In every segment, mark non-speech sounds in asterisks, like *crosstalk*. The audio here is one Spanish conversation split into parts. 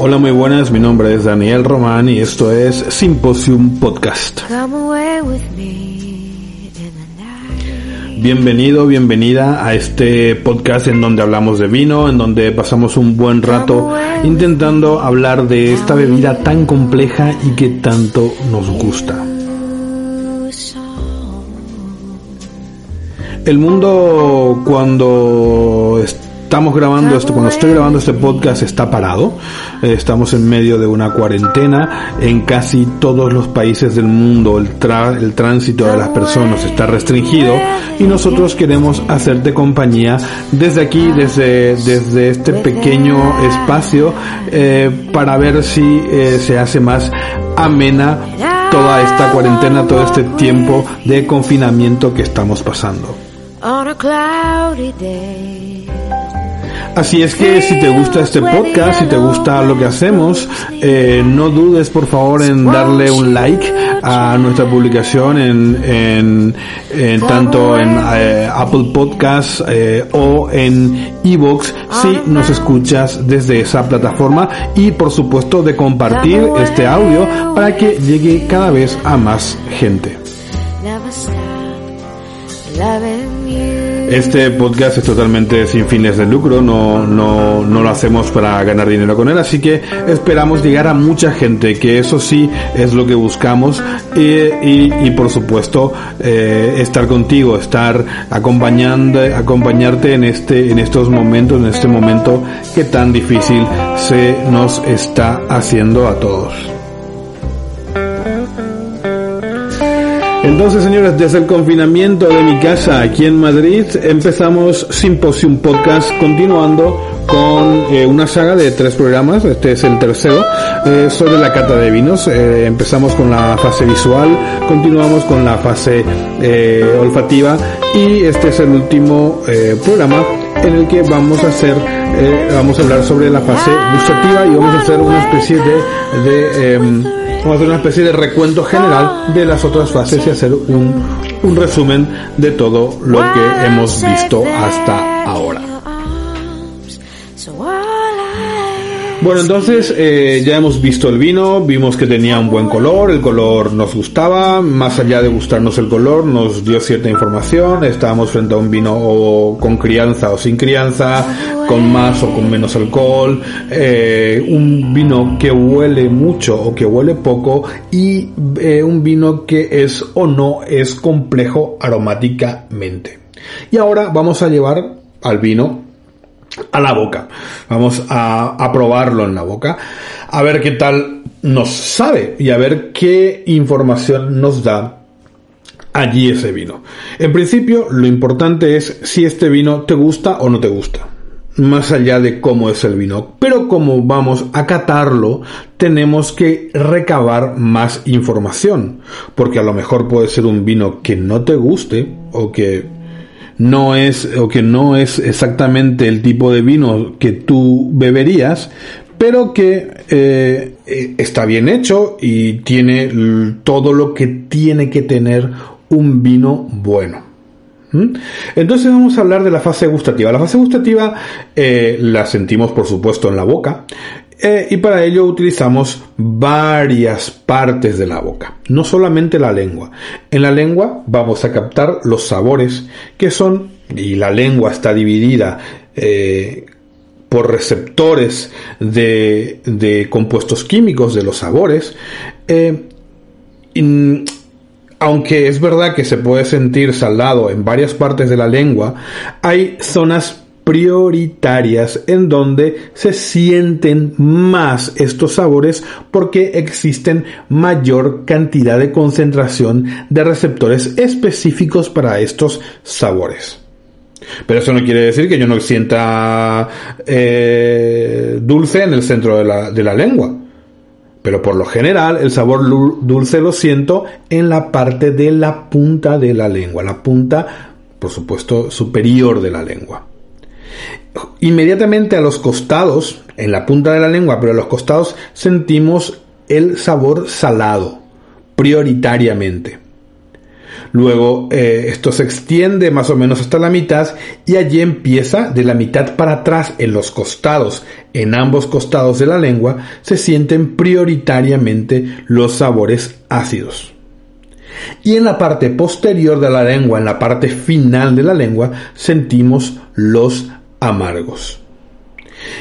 Hola, muy buenas, mi nombre es Daniel Román y esto es Symposium Podcast. Bienvenido, bienvenida a este podcast en donde hablamos de vino, en donde pasamos un buen rato intentando hablar de esta bebida tan compleja y que tanto nos gusta. El mundo cuando estamos grabando esto, cuando estoy grabando este podcast está parado. Eh, estamos en medio de una cuarentena. En casi todos los países del mundo el, el tránsito de las personas está restringido y nosotros queremos hacerte compañía desde aquí, desde, desde este pequeño espacio, eh, para ver si eh, se hace más amena toda esta cuarentena, todo este tiempo de confinamiento que estamos pasando. Así es que si te gusta este podcast, si te gusta lo que hacemos, eh, no dudes por favor en darle un like a nuestra publicación en, en, tanto en eh, Apple Podcasts eh, o en Evox si nos escuchas desde esa plataforma y por supuesto de compartir este audio para que llegue cada vez a más gente. Este podcast es totalmente sin fines de lucro, no, no, no lo hacemos para ganar dinero con él, así que esperamos llegar a mucha gente, que eso sí es lo que buscamos y, y, por supuesto eh, estar contigo, estar acompañando, acompañarte en este, en estos momentos, en este momento que tan difícil se nos está haciendo a todos. Entonces, señores, desde el confinamiento de mi casa aquí en Madrid, empezamos Symposium Podcast, continuando con eh, una saga de tres programas, este es el tercero, eh, sobre la cata de vinos. Eh, empezamos con la fase visual, continuamos con la fase olfativa y este es el último programa en el que vamos a hacer, vamos a hablar sobre la fase gustativa y vamos a hacer una especie de, de em, Vamos a hacer una especie de recuento general de las otras fases y hacer un, un resumen de todo lo que hemos visto hasta ahora. Bueno, entonces eh, ya hemos visto el vino, vimos que tenía un buen color, el color nos gustaba, más allá de gustarnos el color, nos dio cierta información, estábamos frente a un vino con crianza o sin crianza, con más o con menos alcohol, eh, un vino que huele mucho o que huele poco y eh, un vino que es o no es complejo aromáticamente. Y ahora vamos a llevar al vino a la boca. Vamos a, probarlo en la boca, a ver qué tal nos sabe y a ver qué información nos da allí ese vino. En principio, lo importante es si este vino te gusta o no te gusta. Más allá de cómo es el vino. Pero como vamos a catarlo, tenemos que recabar más información. Porque a lo mejor puede ser un vino que no te guste o que no es o que no es exactamente el tipo de vino que tú beberías, pero que eh, eh, está bien hecho y tiene todo lo que tiene que tener un vino bueno. ¿Mm? Entonces vamos a hablar de la fase gustativa. La fase gustativa eh, la sentimos por supuesto en la boca eh, y para ello utilizamos varias partes de la boca, no solamente la lengua. En la lengua vamos a captar los sabores que son, y la lengua está dividida eh, por receptores de, compuestos químicos de los sabores. Eh, aunque es verdad que se puede sentir salado en varias partes de la lengua, hay zonas prioritarias en donde se sienten más estos sabores porque existen mayor cantidad de concentración de receptores específicos para estos sabores. Pero eso no quiere decir que yo no sienta eh, dulce en el centro de la, de la lengua. Pero por lo general el sabor dulce lo siento en la parte de la punta de la lengua, la punta, por supuesto, superior de la lengua. Inmediatamente a los costados, en la punta de la lengua, pero a los costados sentimos el sabor salado, prioritariamente. Luego eh, esto se extiende más o menos hasta la mitad y allí empieza de la mitad para atrás en los costados, en ambos costados de la lengua, se sienten prioritariamente los sabores ácidos. Y en la parte posterior de la lengua, en la parte final de la lengua, sentimos los amargos.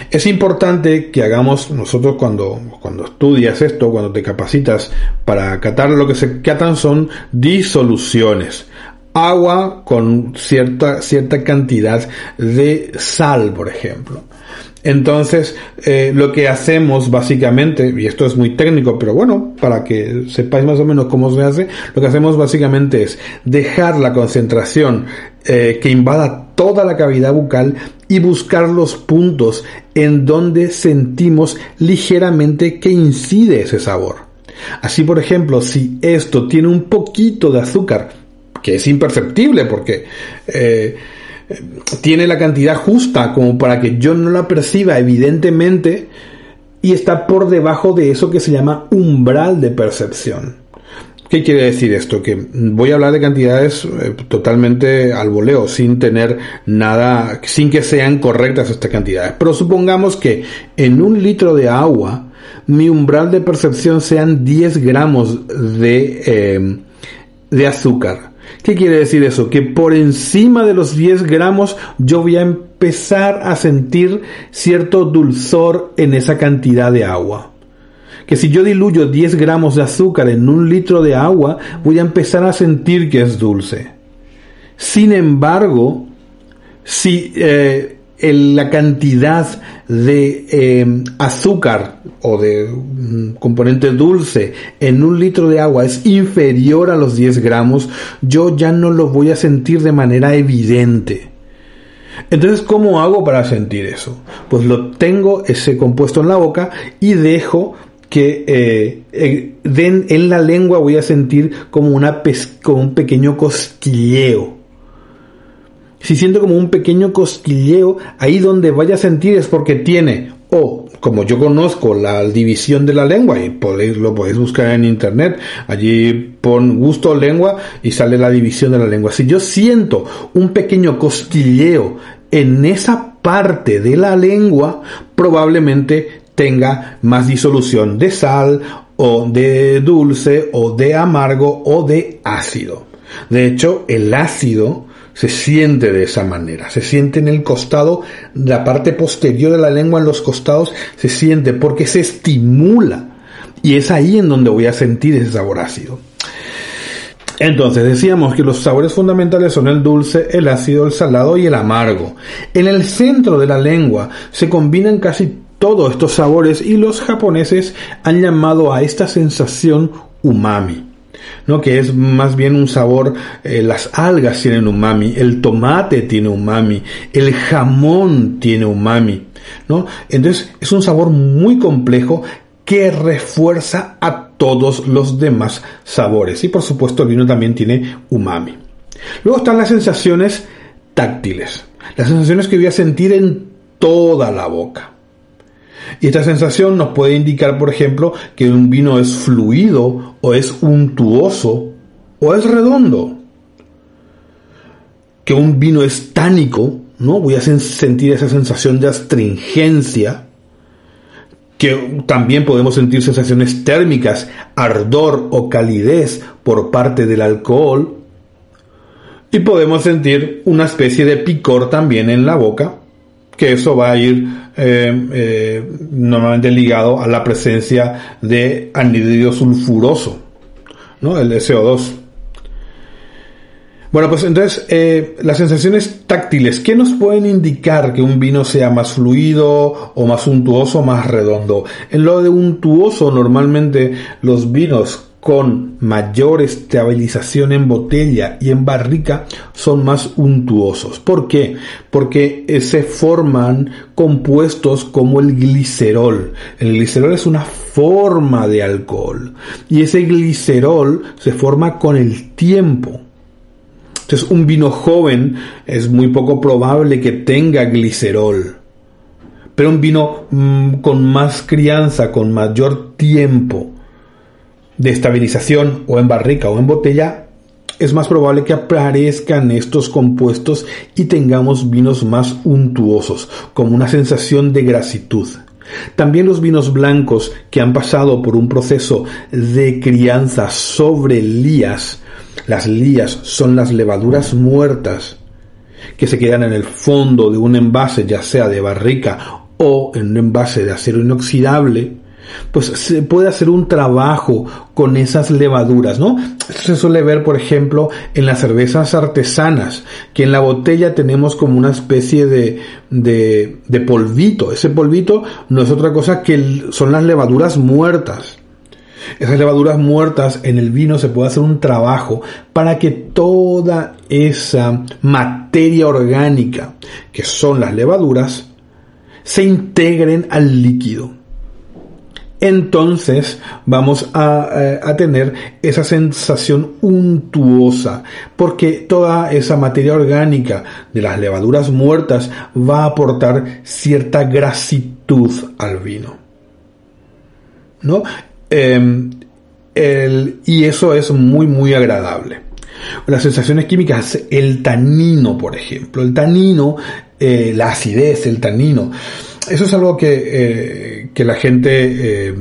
Es importante que hagamos nosotros cuando, cuando estudias esto, cuando te capacitas para catar lo que se catan son disoluciones. Agua con cierta, cierta cantidad de sal, por ejemplo. Entonces, eh, lo que hacemos básicamente, y esto es muy técnico, pero bueno, para que sepáis más o menos cómo se hace, lo que hacemos básicamente es dejar la concentración eh, que invada toda la cavidad bucal y buscar los puntos en donde sentimos ligeramente que incide ese sabor. Así, por ejemplo, si esto tiene un poquito de azúcar, que es imperceptible porque eh, tiene la cantidad justa como para que yo no la perciba evidentemente y está por debajo de eso que se llama umbral de percepción. ¿Qué quiere decir esto? Que voy a hablar de cantidades eh, totalmente al voleo, sin tener nada, sin que sean correctas estas cantidades. Pero supongamos que en un litro de agua mi umbral de percepción sean 10 gramos de, eh, de azúcar. ¿Qué quiere decir eso? Que por encima de los 10 gramos yo voy a empezar a sentir cierto dulzor en esa cantidad de agua que si yo diluyo 10 gramos de azúcar en un litro de agua, voy a empezar a sentir que es dulce. Sin embargo, si eh, la cantidad de eh, azúcar o de mm, componente dulce en un litro de agua es inferior a los 10 gramos, yo ya no lo voy a sentir de manera evidente. Entonces, ¿cómo hago para sentir eso? Pues lo tengo ese compuesto en la boca y dejo que eh, en, la lengua voy a sentir como, una como un pequeño cosquilleo. Si siento como un pequeño cosquilleo, ahí donde vaya a sentir es porque tiene, o como yo conozco la división de la lengua, y podéis, lo podéis buscar en internet, allí pon gusto lengua y sale la división de la lengua. Si yo siento un pequeño cosquilleo en esa parte de la lengua, probablemente tenga más disolución de sal o de dulce o de amargo o de ácido. De hecho, el ácido se siente de esa manera, se siente en el costado, la parte posterior de la lengua en los costados se siente porque se estimula y es ahí en donde voy a sentir ese sabor ácido. Entonces decíamos que los sabores fundamentales son el dulce, el ácido, el salado y el amargo. En el centro de la lengua se combinan casi todos estos sabores y los japoneses han llamado a esta sensación umami. ¿no? que es más bien un sabor, eh, las algas tienen umami, el tomate tiene umami, el jamón tiene umami, ¿no? Entonces es un sabor muy complejo que refuerza a todos los demás sabores y por supuesto el vino también tiene umami. Luego están las sensaciones táctiles, las sensaciones que voy a sentir en toda la boca. Y esta sensación nos puede indicar, por ejemplo, que un vino es fluido o es untuoso o es redondo. Que un vino es tánico, ¿no? Voy a sentir esa sensación de astringencia. Que también podemos sentir sensaciones térmicas, ardor o calidez por parte del alcohol. Y podemos sentir una especie de picor también en la boca, que eso va a ir eh, eh, normalmente ligado a la presencia de anhídrido sulfuroso, ¿no? el SO2. Bueno, pues entonces, eh, las sensaciones táctiles, ¿qué nos pueden indicar que un vino sea más fluido o más untuoso o más redondo? En lo de untuoso, normalmente los vinos con mayor estabilización en botella y en barrica son más untuosos. ¿Por qué? Porque se forman compuestos como el glicerol. El glicerol es una forma de alcohol y ese glicerol se forma con el tiempo. Entonces un vino joven es muy poco probable que tenga glicerol. Pero un vino mm, con más crianza, con mayor tiempo de estabilización o en barrica o en botella, es más probable que aparezcan estos compuestos y tengamos vinos más untuosos, como una sensación de grasitud. También los vinos blancos que han pasado por un proceso de crianza sobre lías las lías son las levaduras muertas que se quedan en el fondo de un envase, ya sea de barrica o en un envase de acero inoxidable, pues se puede hacer un trabajo con esas levaduras, ¿no? se suele ver, por ejemplo, en las cervezas artesanas, que en la botella tenemos como una especie de, de, de polvito. Ese polvito no es otra cosa que son las levaduras muertas esas levaduras muertas en el vino se puede hacer un trabajo para que toda esa materia orgánica que son las levaduras se integren al líquido. Entonces vamos a, eh, a, tener esa sensación untuosa, porque toda esa materia orgánica de las levaduras muertas va a aportar cierta grasitud al vino. ¿No? Em, y eso es muy, muy agradable. Las sensaciones químicas, el tanino, por ejemplo, el tanino, eh, la acidez, el tanino, eso es algo que, eh, que la gente eh,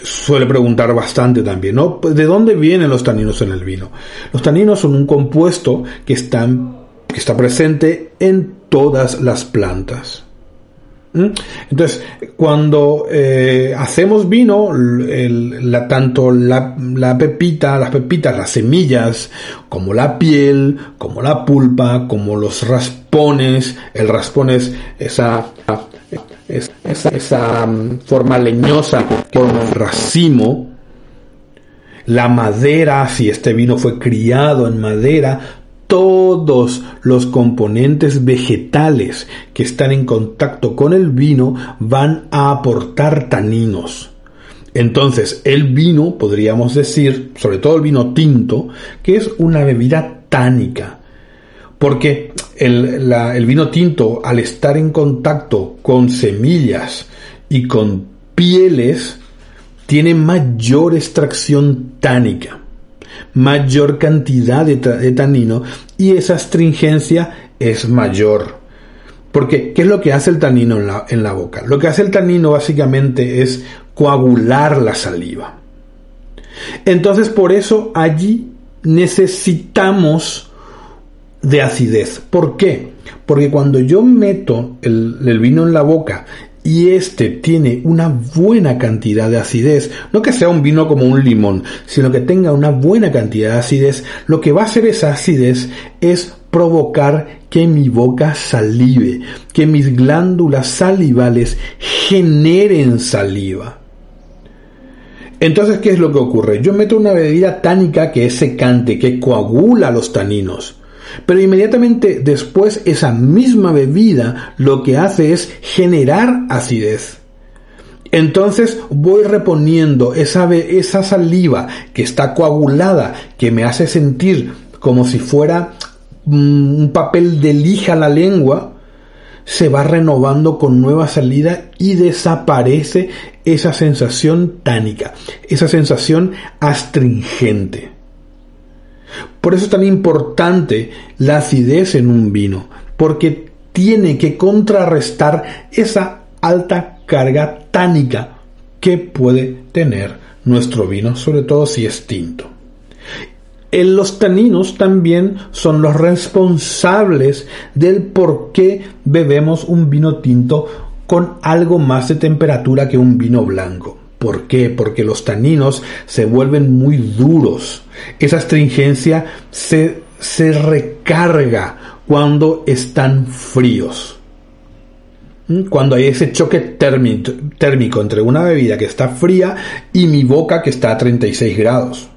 suele preguntar bastante también, ¿no? ¿De dónde vienen los taninos en el vino? Los taninos son un compuesto que, están, que está presente en todas las plantas. Entonces, cuando eh, hacemos vino, tanto la, la, pepita, las pepitas, las semillas, como la piel, como la pulpa, como los raspones, el raspón es esa, esa, mm, forma leñosa, como racimo, la madera, si este vino fue criado en madera, todos los componentes vegetales que están en contacto con el vino van a aportar taninos. Entonces, el vino, podríamos decir, sobre todo el vino tinto, que es una bebida tánica. Porque el, vino tinto, al estar en contacto con semillas y con pieles, tiene mayor extracción tánica mayor cantidad de, tanino y esa astringencia es mayor. Porque, ¿qué es lo que hace el tanino en la boca? Lo que hace el tanino básicamente es coagular la saliva. Entonces, por eso allí necesitamos de acidez. ¿Por qué? Porque cuando yo meto el, vino en la boca y este tiene una buena cantidad de acidez, no que sea un vino como un limón, sino que tenga una buena cantidad de acidez, lo que va a hacer esa acidez es provocar que mi boca salive, que mis glándulas salivales generen saliva. Entonces, ¿qué es lo que ocurre? Yo meto una bebida tánica que es secante, que coagula los taninos. Pero inmediatamente después esa misma bebida lo que hace es generar acidez. Entonces voy reponiendo esa, esa saliva que está coagulada, que me hace sentir como si fuera mm, un papel de lija la lengua, se va renovando con nueva salida y desaparece esa sensación tánica, esa sensación astringente. Por eso es tan importante la acidez en un vino, porque tiene que contrarrestar esa alta carga tánica que puede tener nuestro vino, sobre todo si es tinto. Los taninos también son los responsables del por qué bebemos un vino tinto con algo más de temperatura que un vino blanco. ¿Por qué? Porque los taninos se vuelven muy duros. Esa astringencia se, se recarga cuando están fríos. ¿Mm? Cuando hay ese choque térmico entre una bebida que está fría y mi boca que está a 36 grados.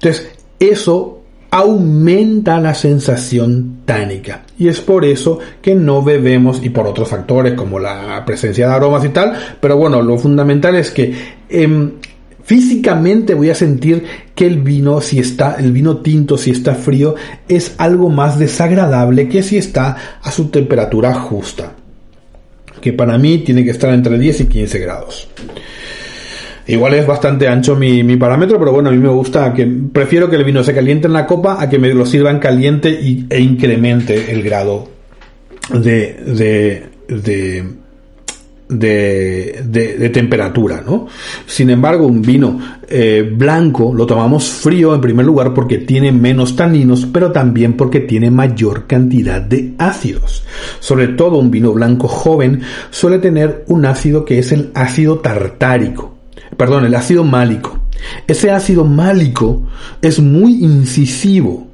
Entonces, eso aumenta la sensación tánica. Y es por eso que no bebemos, y por otros factores como la presencia de aromas y tal, pero bueno, lo fundamental es que em, físicamente voy a sentir que el vino, si está, el vino tinto, si está frío, es algo más desagradable que si está a su temperatura justa. Que para mí tiene que estar entre 10 y 15 grados. Igual es bastante ancho mi, parámetro, pero bueno, a mí me gusta que prefiero que el vino se caliente en la copa a que me lo sirvan caliente y, e incremente el grado de, de, de, de, temperatura, ¿no? Sin embargo, un vino eh, blanco lo tomamos frío en primer lugar porque tiene menos taninos, pero también porque tiene mayor cantidad de ácidos. Sobre todo un vino blanco joven suele tener un ácido que es el ácido tartárico perdón, el ácido málico. Ese ácido málico es muy incisivo.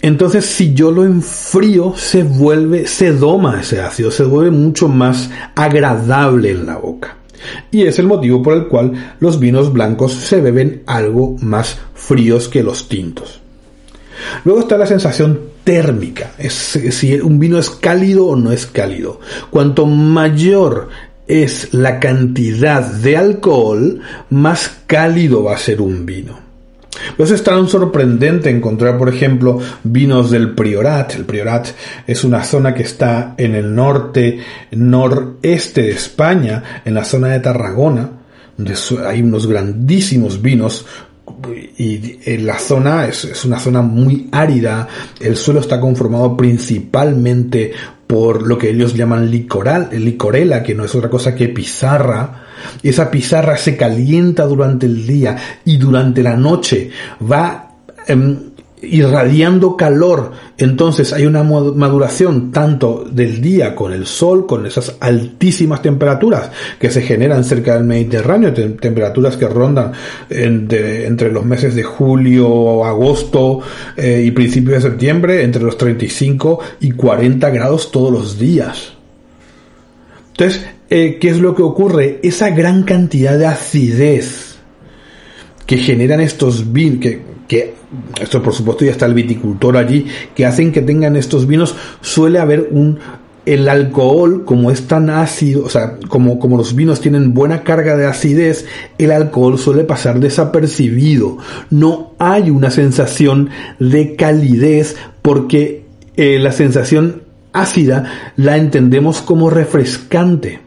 Entonces, si yo lo enfrío, se vuelve, se doma ese ácido, se vuelve mucho más agradable en la boca. Y es el motivo por el cual los vinos blancos se beben algo más fríos que los tintos. Luego está la sensación térmica, es si un vino es cálido o no es cálido. Cuanto mayor es la cantidad de alcohol, más cálido va a ser un vino. Pues es tan sorprendente encontrar, por ejemplo, vinos del Priorat. El Priorat es una zona que está en el norte, noreste de España, en la zona de Tarragona, donde hay unos grandísimos vinos y la zona es, es, una zona muy árida, el suelo está conformado principalmente por lo que ellos llaman licoral, licorela, que no es otra cosa que pizarra. Esa pizarra se calienta durante el día y durante la noche va em, irradiando calor. Entonces hay una maduración tanto del día con el sol, con esas altísimas temperaturas que se generan cerca del Mediterráneo, temperaturas que rondan entre los meses de julio, agosto eh, y principios de septiembre, entre los 35 y 40 grados todos los días. Entonces, eh, ¿qué es lo que ocurre? Esa gran cantidad de acidez que generan estos vinos, que que esto por supuesto ya está el viticultor allí, que hacen que tengan estos vinos, suele haber un el alcohol, como es tan ácido, o sea, como, como los vinos tienen buena carga de acidez, el alcohol suele pasar desapercibido. No hay una sensación de calidez porque eh, la sensación ácida la entendemos como refrescante.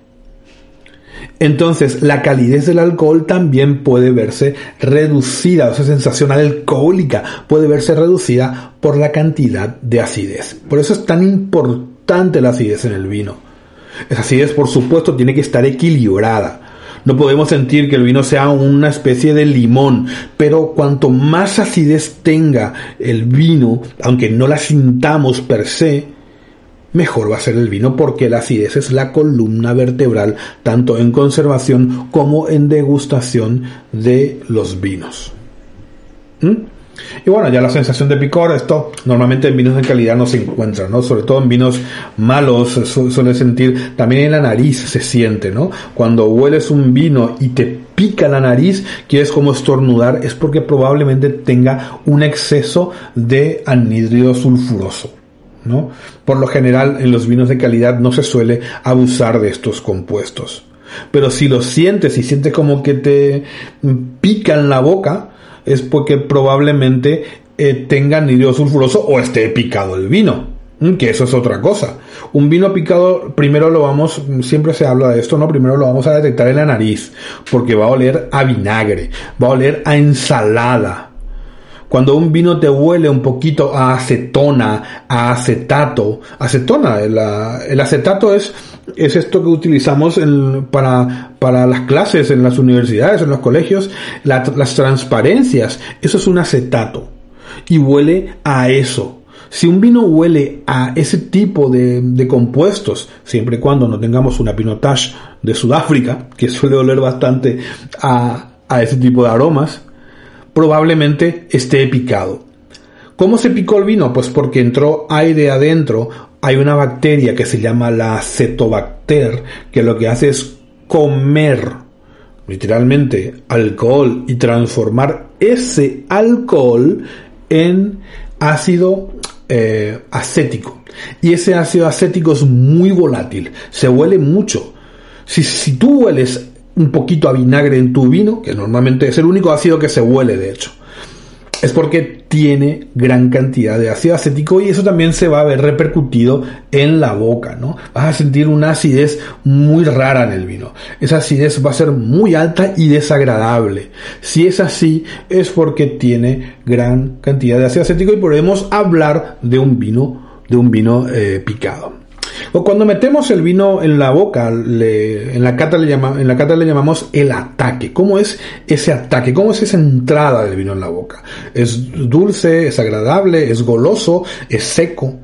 Entonces, la calidez del alcohol también puede verse reducida, esa sensación alcohólica puede verse reducida por la cantidad de acidez. Por eso es tan importante la acidez en el vino. Esa acidez, por supuesto, tiene que estar equilibrada. No podemos sentir que el vino sea una especie de limón, pero cuanto más acidez tenga el vino, aunque no la sintamos per se, mejor va a ser el vino porque la acidez es la columna vertebral tanto en conservación como en degustación de los vinos. ¿Mm? Y bueno, ya la sensación de picor, esto normalmente en vinos de calidad no se encuentra, ¿no? Sobre todo en vinos malos suele sentir, también en la nariz se siente, ¿no? Cuando hueles un vino y te pica la nariz, quieres como estornudar, es porque probablemente tenga un exceso de anhídrido sulfuroso. Por lo general, en los vinos de calidad no se suele abusar de estos compuestos. Pero si lo sientes y sientes como que te pica en la boca, es porque probablemente eh, tenga anhídrido sulfuroso o esté picado el vino. Que eso es otra cosa. Un vino picado, primero lo vamos, siempre se habla de esto, ¿no? Primero lo vamos a detectar en la nariz, porque va a oler a vinagre, va a oler a ensalada, cuando un vino te huele un poquito a acetona, a acetato, acetona, el, acetato es, es esto que utilizamos para, para las clases en las universidades, en los colegios, las transparencias, eso es un acetato. Y huele a eso. Si un vino huele a ese tipo de, de, compuestos, siempre y cuando no tengamos una pinotage de Sudáfrica, que suele oler bastante a, a ese tipo de aromas, probablemente esté picado. ¿Cómo se picó el vino? Pues porque entró aire adentro. Hay una bacteria que se llama la acetobacter, que lo que hace es comer literalmente alcohol y transformar ese alcohol en ácido eh, acético. Y ese ácido acético es muy volátil, se huele mucho. Si, si tú hueles un poquito a vinagre en tu vino, que normalmente es el único ácido que se huele de hecho, es porque tiene gran cantidad de ácido acético y eso también se va a ver repercutido en la boca, ¿no? Vas a sentir una acidez muy rara en el vino. Esa acidez va a ser muy alta y desagradable. Si es así, es porque tiene gran cantidad de ácido acético y podemos hablar de un vino, de un vino eh, picado. O cuando metemos el vino en la boca, en, la cata le llamamos el ataque. ¿Cómo es ese ataque? ¿Cómo es esa entrada del vino en la boca? ¿Es dulce? ¿Es agradable? ¿Es goloso? ¿Es seco?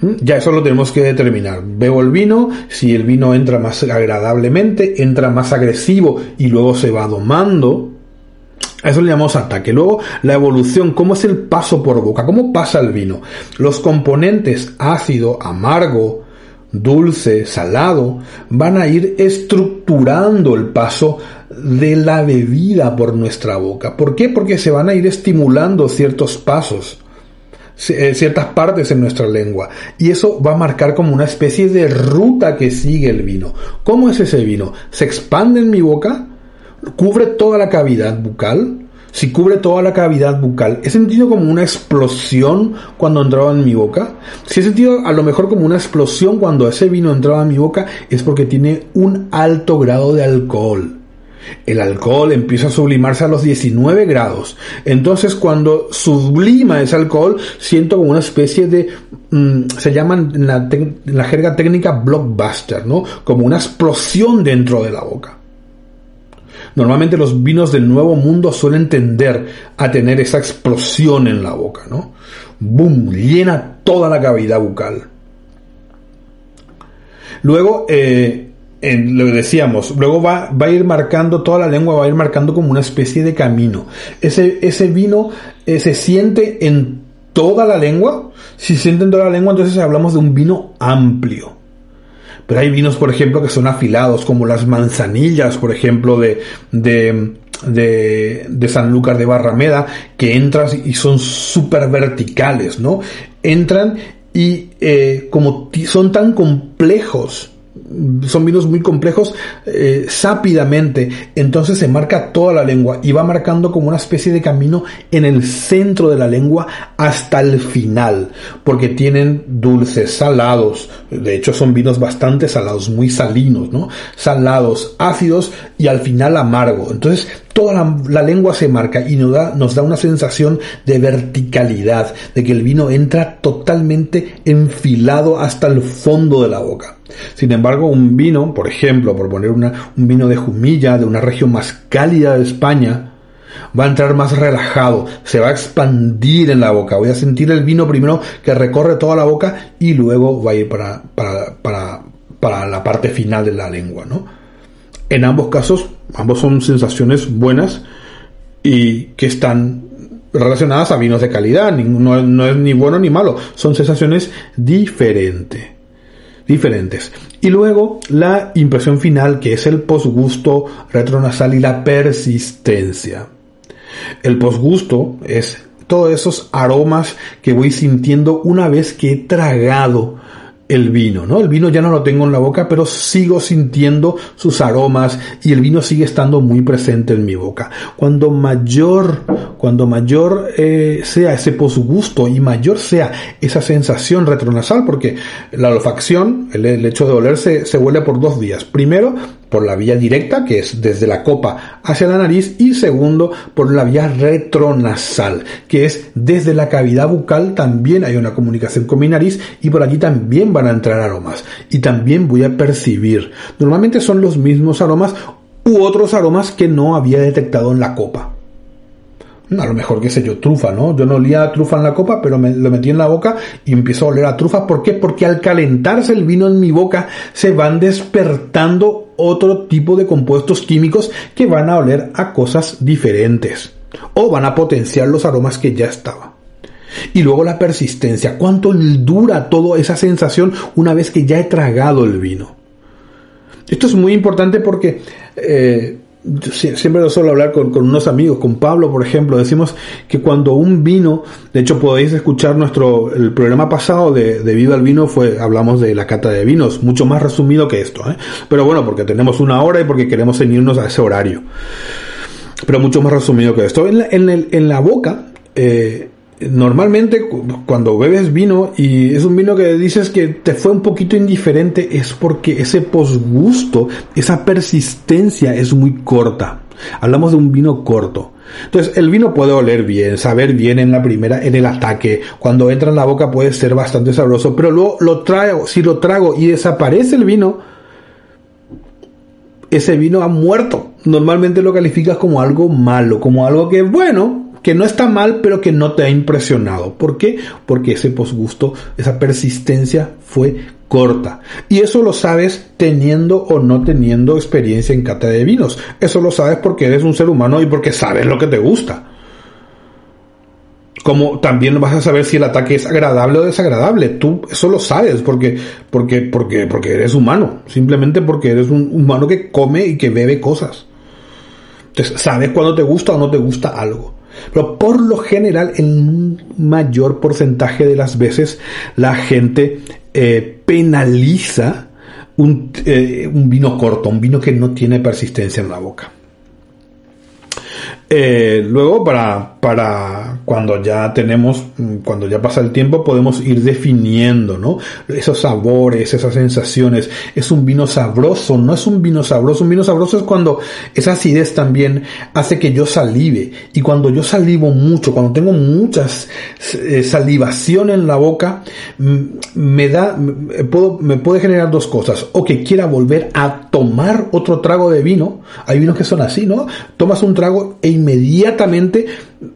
¿Mm? Ya eso lo tenemos que determinar. Bebo el vino, si el vino entra más agradablemente, entra más agresivo y luego se va domando, a eso le llamamos ataque. Luego, la evolución, cómo es el paso por boca, cómo pasa el vino. Los componentes ácido, amargo, dulce, salado, van a ir estructurando el paso de la bebida por nuestra boca. ¿Por qué? Porque se van a ir estimulando ciertos pasos eh, ciertas partes en nuestra lengua y eso va a marcar como una especie de ruta que sigue el vino. ¿Cómo es ese vino? ¿Se expande en mi boca? Cubre toda la cavidad bucal, si cubre toda la cavidad bucal, he sentido como una explosión cuando entraba en mi boca. Si he sentido a lo mejor como una explosión cuando ese vino entraba en mi boca, es porque tiene un alto grado de alcohol. El alcohol empieza a sublimarse a los 19 grados. Entonces cuando sublima ese alcohol, siento como una especie de... Mm, se llaman en la, en la jerga técnica blockbuster, ¿no? Como una explosión dentro de la boca. Normalmente los vinos del Nuevo Mundo suelen tender a tener esa explosión en la boca, ¿no? ¡Bum! Llena toda la cavidad bucal. Luego, eh, lo decíamos, luego va, va, a ir marcando, toda la lengua va a ir marcando como una especie de camino. Ese, ese vino eh, se siente en toda la lengua. Si se siente en toda la lengua, entonces hablamos de un vino amplio. Pero hay vinos, por ejemplo, que son afilados, como las manzanillas, por ejemplo, de, de, de, de San Lucas de Barrameda, que entras y son súper verticales, ¿no? Entran y eh, como son tan complejos son vinos muy complejos eh, sápidamente, entonces se marca toda la lengua y va marcando como una especie de camino en el centro de la lengua hasta el final, porque tienen dulces, salados, de hecho son vinos bastante salados, muy salinos, ¿no? Salados, ácidos y al final amargo. Entonces toda la, lengua se marca y nos da, nos da una sensación de verticalidad, de que el vino entra totalmente enfilado hasta el fondo de la boca. Sin embargo, un vino, por ejemplo, por poner una, un vino de Jumilla, de una región más cálida de España, va a entrar más relajado, se va a expandir en la boca. Voy a sentir el vino primero que recorre toda la boca y luego va a ir para, para, para, para la parte final de la lengua, ¿no? En ambos casos, ambos son sensaciones buenas y que están relacionadas a vinos de calidad. No, no es ni bueno ni malo, son sensaciones diferentes diferentes. Y luego la impresión final, que es el posgusto retronasal y la persistencia. El posgusto es todos esos aromas que voy sintiendo una vez que he tragado el vino, ¿no? El vino ya no lo tengo en la boca, pero sigo sintiendo sus aromas y el vino sigue estando muy presente en mi boca. Cuando mayor, cuando mayor eh, sea ese posgusto y mayor sea esa sensación retronasal, porque la olfacción, el, hecho de olerse, se huele por dos días. Primero, por la vía directa, que es desde la copa hacia la nariz, y segundo, por la vía retronasal, que es desde la cavidad bucal también hay una comunicación con mi nariz y por allí también van a entrar aromas y también voy a percibir. Normalmente son los mismos aromas u otros aromas que no había detectado en la copa a lo mejor, qué sé yo, trufa, ¿no? Yo no olía trufa en la copa, pero me lo metí en la boca y empiezo a oler a trufa. ¿Por qué? Porque al calentarse el vino en mi boca se van despertando otro tipo de compuestos químicos que van a oler a cosas diferentes o van a potenciar los aromas que ya estaban. Y luego la persistencia. ¿Cuánto dura toda esa sensación una vez que ya he tragado el vino? Esto es muy importante porque eh, siempre lo suelo hablar con, unos amigos, con Pablo, por ejemplo, decimos que cuando un vino, de hecho podéis escuchar nuestro, el programa pasado de, de Viva el Vino fue, hablamos de la cata de vinos, mucho más resumido que esto, ¿eh? pero bueno, porque tenemos una hora y porque queremos ceñirnos a ese horario, pero mucho más resumido que esto. En la, en la boca, eh, normalmente cuando bebes vino y es un vino que dices que te fue un poquito indiferente es porque ese posgusto, esa persistencia es muy corta. Hablamos de un vino corto. Entonces, el vino puede oler bien, saber bien en la primera, en el ataque. Cuando entra en la boca puede ser bastante sabroso, pero luego lo traigo, si lo trago y desaparece el vino, ese vino ha muerto. Normalmente lo calificas como algo malo, como algo que, bueno, que no está mal, pero que no te ha impresionado. ¿Por qué? Porque ese posgusto, esa persistencia fue corta. Y eso lo sabes teniendo o no teniendo experiencia en cata de vinos. Eso lo sabes porque eres un ser humano y porque sabes lo que te gusta. Como también vas a saber si el ataque es agradable o desagradable. Tú eso lo sabes porque, porque, porque, porque eres humano. Simplemente porque eres un humano que come y que bebe cosas. Entonces, sabes cuando te gusta o no te gusta algo. Pero por lo general, en un mayor porcentaje de las veces, la gente eh, penaliza un, eh, un vino corto, un vino que no tiene persistencia en la boca. Eh, luego, para, para cuando ya tenemos, mm, cuando ya pasa el tiempo, podemos ir definiendo, ¿no? Esos sabores, esas sensaciones. Es un vino sabroso, no es un vino sabroso. Un vino sabroso es cuando esa acidez también hace que yo salive. Y cuando yo salivo mucho, cuando tengo muchas eh, salivación en la boca, mm, me da, puedo, me puede generar dos cosas. O que quiera volver a tomar otro trago de vino. Hay vinos que son así, ¿no? Tomas un trago e inmediatamente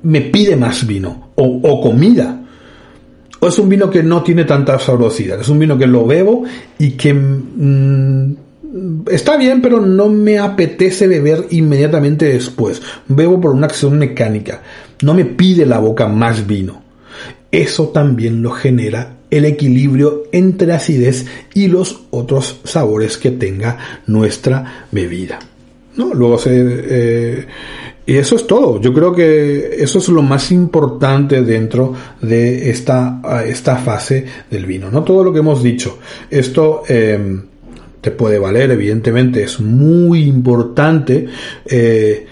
me pide más vino o, comida. O es un vino que no tiene tanta sabrosidad, es un vino que lo bebo y que mm, está bien, pero no me apetece beber inmediatamente después. Bebo por una acción mecánica. No me pide la boca más vino. Eso también lo genera el equilibrio entre acidez y los otros sabores que tenga nuestra bebida. ¿No? Luego se, eh, y eso es todo. Yo creo que eso es lo más importante dentro de esta, esta fase del vino. No todo lo que hemos dicho. Esto eh, te puede valer, evidentemente, es muy importante. Eh,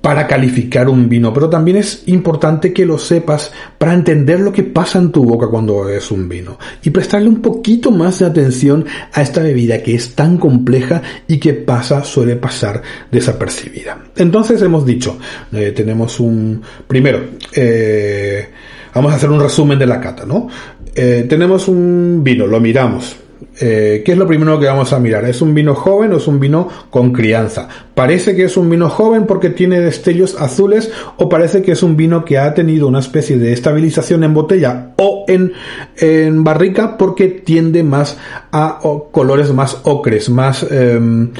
para calificar un vino, pero también es importante que lo sepas para entender lo que pasa en tu boca cuando es un vino y prestarle un poquito más de atención a esta bebida que es tan compleja y que pasa, suele pasar desapercibida. Entonces hemos dicho, eh, tenemos un, primero, eh, vamos a hacer un resumen de la cata, ¿no? Eh, tenemos un vino, lo miramos, eh, ¿qué es lo primero que vamos a mirar? ¿Es un vino joven o es un vino con crianza? ¿Parece que es un vino joven porque tiene destellos azules o parece que es un vino que ha tenido una especie de estabilización en botella o en, barrica porque tiende más a colores más ocres, más, em,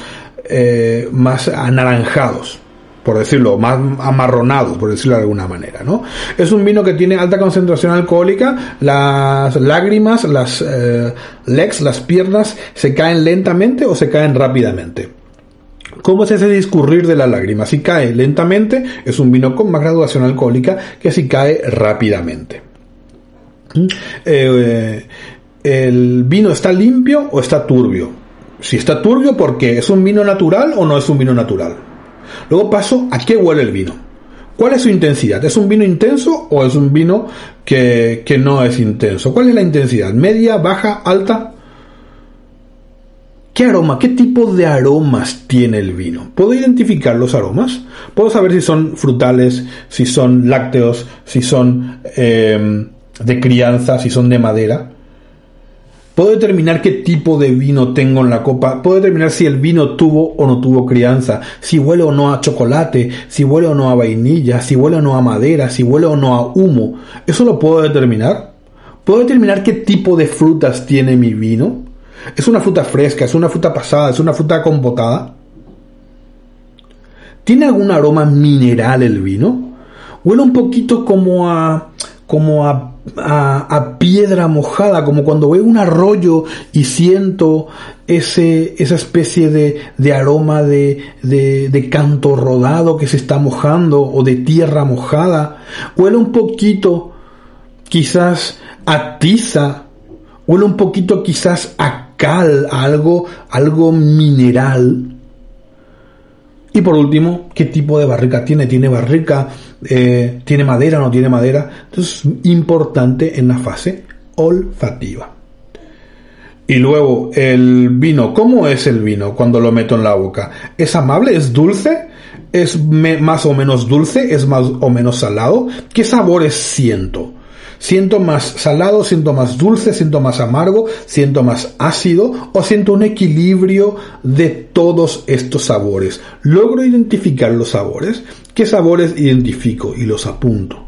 eh, más anaranjados? Por decirlo, más amarronado, por decirlo de alguna manera, ¿no? Es un vino que tiene alta concentración alcohólica, las lágrimas, las eh, legs, las piernas, se caen lentamente o se caen rápidamente. ¿Cómo es ese discurrir de la lágrima? Si cae lentamente, es un vino con más graduación alcohólica que si cae rápidamente. ¿Mm? Eh, ¿El vino está limpio o está turbio? Si está turbio, ¿por qué? ¿Es un vino natural o no es un vino natural? Luego paso a qué huele el vino. ¿Cuál es su intensidad? ¿Es un vino intenso o es un vino que, no es intenso? ¿Cuál es la intensidad? ¿Media, baja, alta? ¿Qué aroma? ¿Qué tipo de aromas tiene el vino? ¿Puedo identificar los aromas? ¿Puedo saber si son frutales, si son lácteos, si son eh, de crianza, si son de madera? Puedo determinar qué tipo de vino tengo en la copa. Puedo determinar si el vino tuvo o no tuvo crianza. Si huele o no a chocolate. Si huele o no a vainilla. Si huele o no a madera. Si huele o no a humo. ¿Eso lo puedo determinar? ¿Puedo determinar qué tipo de frutas tiene mi vino? ¿Es una fruta fresca? ¿Es una fruta pasada? ¿Es una fruta compotada? ¿Tiene algún aroma mineral el vino? Huele un poquito como a como a a, piedra mojada, como cuando veo un arroyo y siento ese, esa especie de, de aroma de, de, de, canto rodado que se está mojando o de tierra mojada. Huele un poquito quizás a tiza, huele un poquito quizás a cal, a algo, algo mineral. Y por último, ¿qué tipo de barrica tiene? ¿Tiene barrica? Eh, ¿Tiene madera? ¿No tiene madera? Entonces, importante en la fase olfativa. Y luego, el vino. ¿Cómo es el vino cuando lo meto en la boca? ¿Es amable? ¿Es dulce? ¿Es más o menos dulce? ¿Es más o menos salado? ¿Qué sabores siento? Siento más salado, siento más dulce, siento más amargo, siento más ácido o siento un equilibrio de todos estos sabores. Logro identificar los sabores. ¿Qué sabores identifico y los apunto?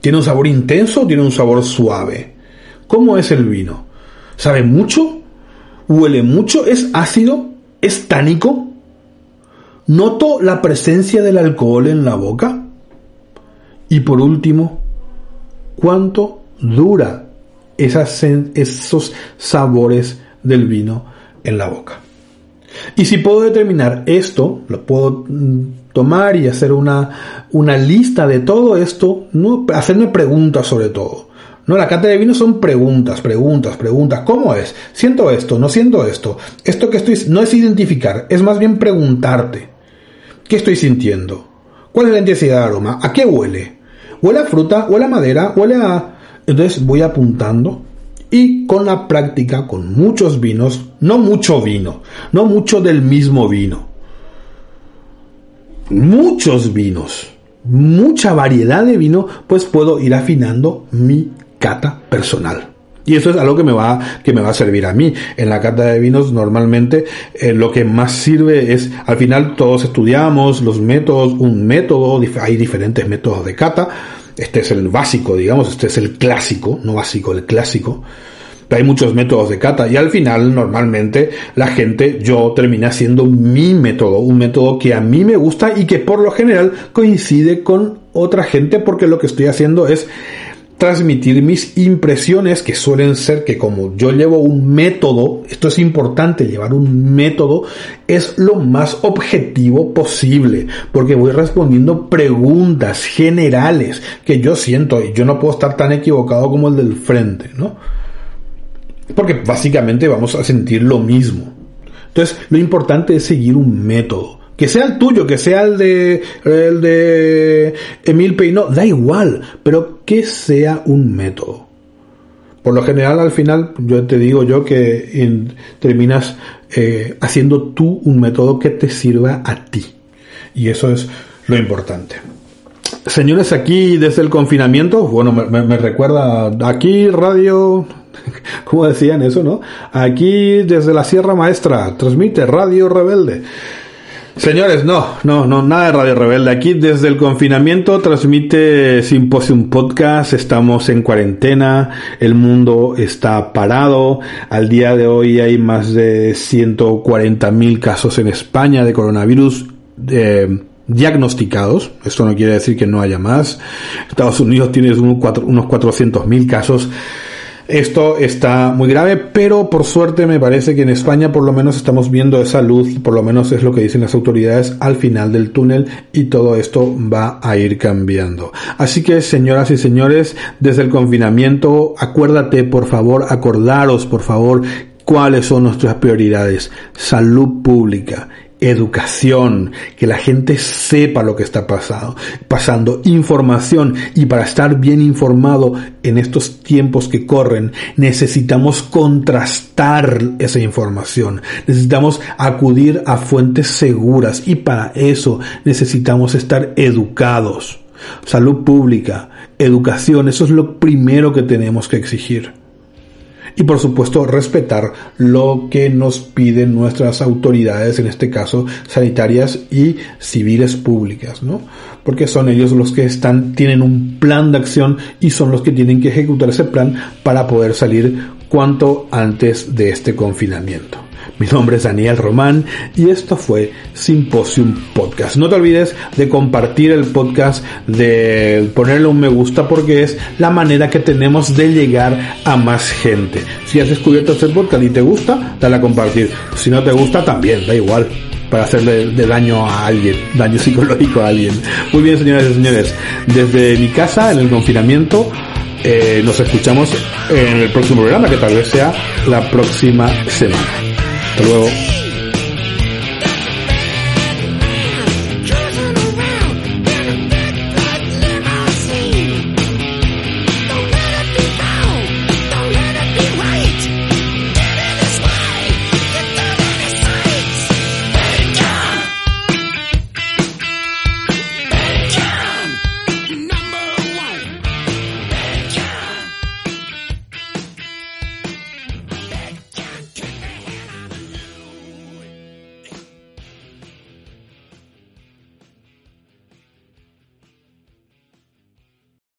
¿Tiene un sabor intenso o tiene un sabor suave? ¿Cómo es el vino? ¿Sabe mucho? ¿Huele mucho? ¿Es ácido? ¿Es tánico? ¿Noto la presencia del alcohol en la boca? Y por último, cuánto dura esos sabores del vino en la boca. Y si puedo determinar esto, lo puedo mm, tomar y hacer una, una lista de todo esto, no, hacerme preguntas sobre todo. No, la cata de vino son preguntas, preguntas, preguntas. ¿Cómo es? Siento esto, no siento esto. Esto que estoy no es identificar, es más bien preguntarte. ¿Qué estoy sintiendo? ¿Cuál es la intensidad de aroma? ¿A qué huele? Huele a fruta, huele a madera, huele a... Entonces voy apuntando y con la práctica, con muchos vinos, no mucho vino, no mucho del mismo vino, muchos vinos, mucha variedad de vino, pues puedo ir afinando mi cata personal. Y eso es algo que me va, que me va a servir a mí. En la cata de vinos normalmente eh, lo que más sirve es, al final todos estudiamos los métodos, un método, hay diferentes métodos de cata. Este es el básico, digamos, este es el clásico, no básico, el clásico. Hay muchos métodos de cata y al final normalmente la gente, yo termina siendo mi método, un método que a mí me gusta y que por lo general coincide con otra gente porque lo que estoy haciendo es transmitir mis impresiones que suelen ser que como yo llevo un método, esto es importante, llevar un método es lo más objetivo posible, porque voy respondiendo preguntas generales que yo siento y yo no puedo estar tan equivocado como el del frente, ¿no? Porque básicamente vamos a sentir lo mismo. Entonces, lo importante es seguir un método que sea el tuyo, que sea el de, el de Emil Peino, da igual, pero que sea un método. Por lo general, al final, yo te digo yo que terminas eh, haciendo tú un método que te sirva a ti. Y eso es lo importante. Señores, aquí desde el confinamiento, bueno, me, me recuerda, aquí radio, *laughs* ¿cómo decían eso, no? Aquí desde la Sierra Maestra, transmite Radio Rebelde. Señores, no, no, no, nada de Radio Rebelde. Aquí desde el confinamiento transmite Symposium Podcast. Estamos en cuarentena. El mundo está parado. Al día de hoy hay más de 140 mil casos en España de coronavirus. Eh, diagnosticados, esto no quiere decir que no haya más. Estados Unidos tiene unos 400.000 casos esto está muy grave, pero por suerte me parece que en España por lo menos estamos viendo esa luz, por lo menos es lo que dicen las autoridades al final del túnel y todo esto va a ir cambiando. Así que señoras y señores, desde el confinamiento, acuérdate por favor, acordaros por favor cuáles son nuestras prioridades. Salud pública educación, que la gente sepa lo que está pasando, pasando, información. Y para estar bien informado en estos tiempos que corren necesitamos contrastar esa información, necesitamos acudir a fuentes seguras. Y para eso necesitamos estar educados. Salud pública, educación, eso es lo primero que tenemos que exigir y por supuesto respetar lo que nos piden nuestras autoridades, en este caso sanitarias y civiles públicas, ¿no? Porque son ellos los que están, tienen un plan de acción y son los que tienen que ejecutar ese plan para poder salir cuanto antes de este confinamiento. Mi nombre es Daniel Román y esto fue Symposium Podcast. No te olvides de compartir el podcast, de ponerle un me gusta porque es la manera que tenemos de llegar a más gente. Si has descubierto este podcast y te gusta, dale a compartir. Si no te gusta, también, da igual para hacerle de daño a alguien, daño psicológico a alguien. Muy bien, señoras y señores, desde mi casa, en el confinamiento, eh, nos escuchamos en el próximo programa, que tal vez sea la próxima semana. Hasta luego.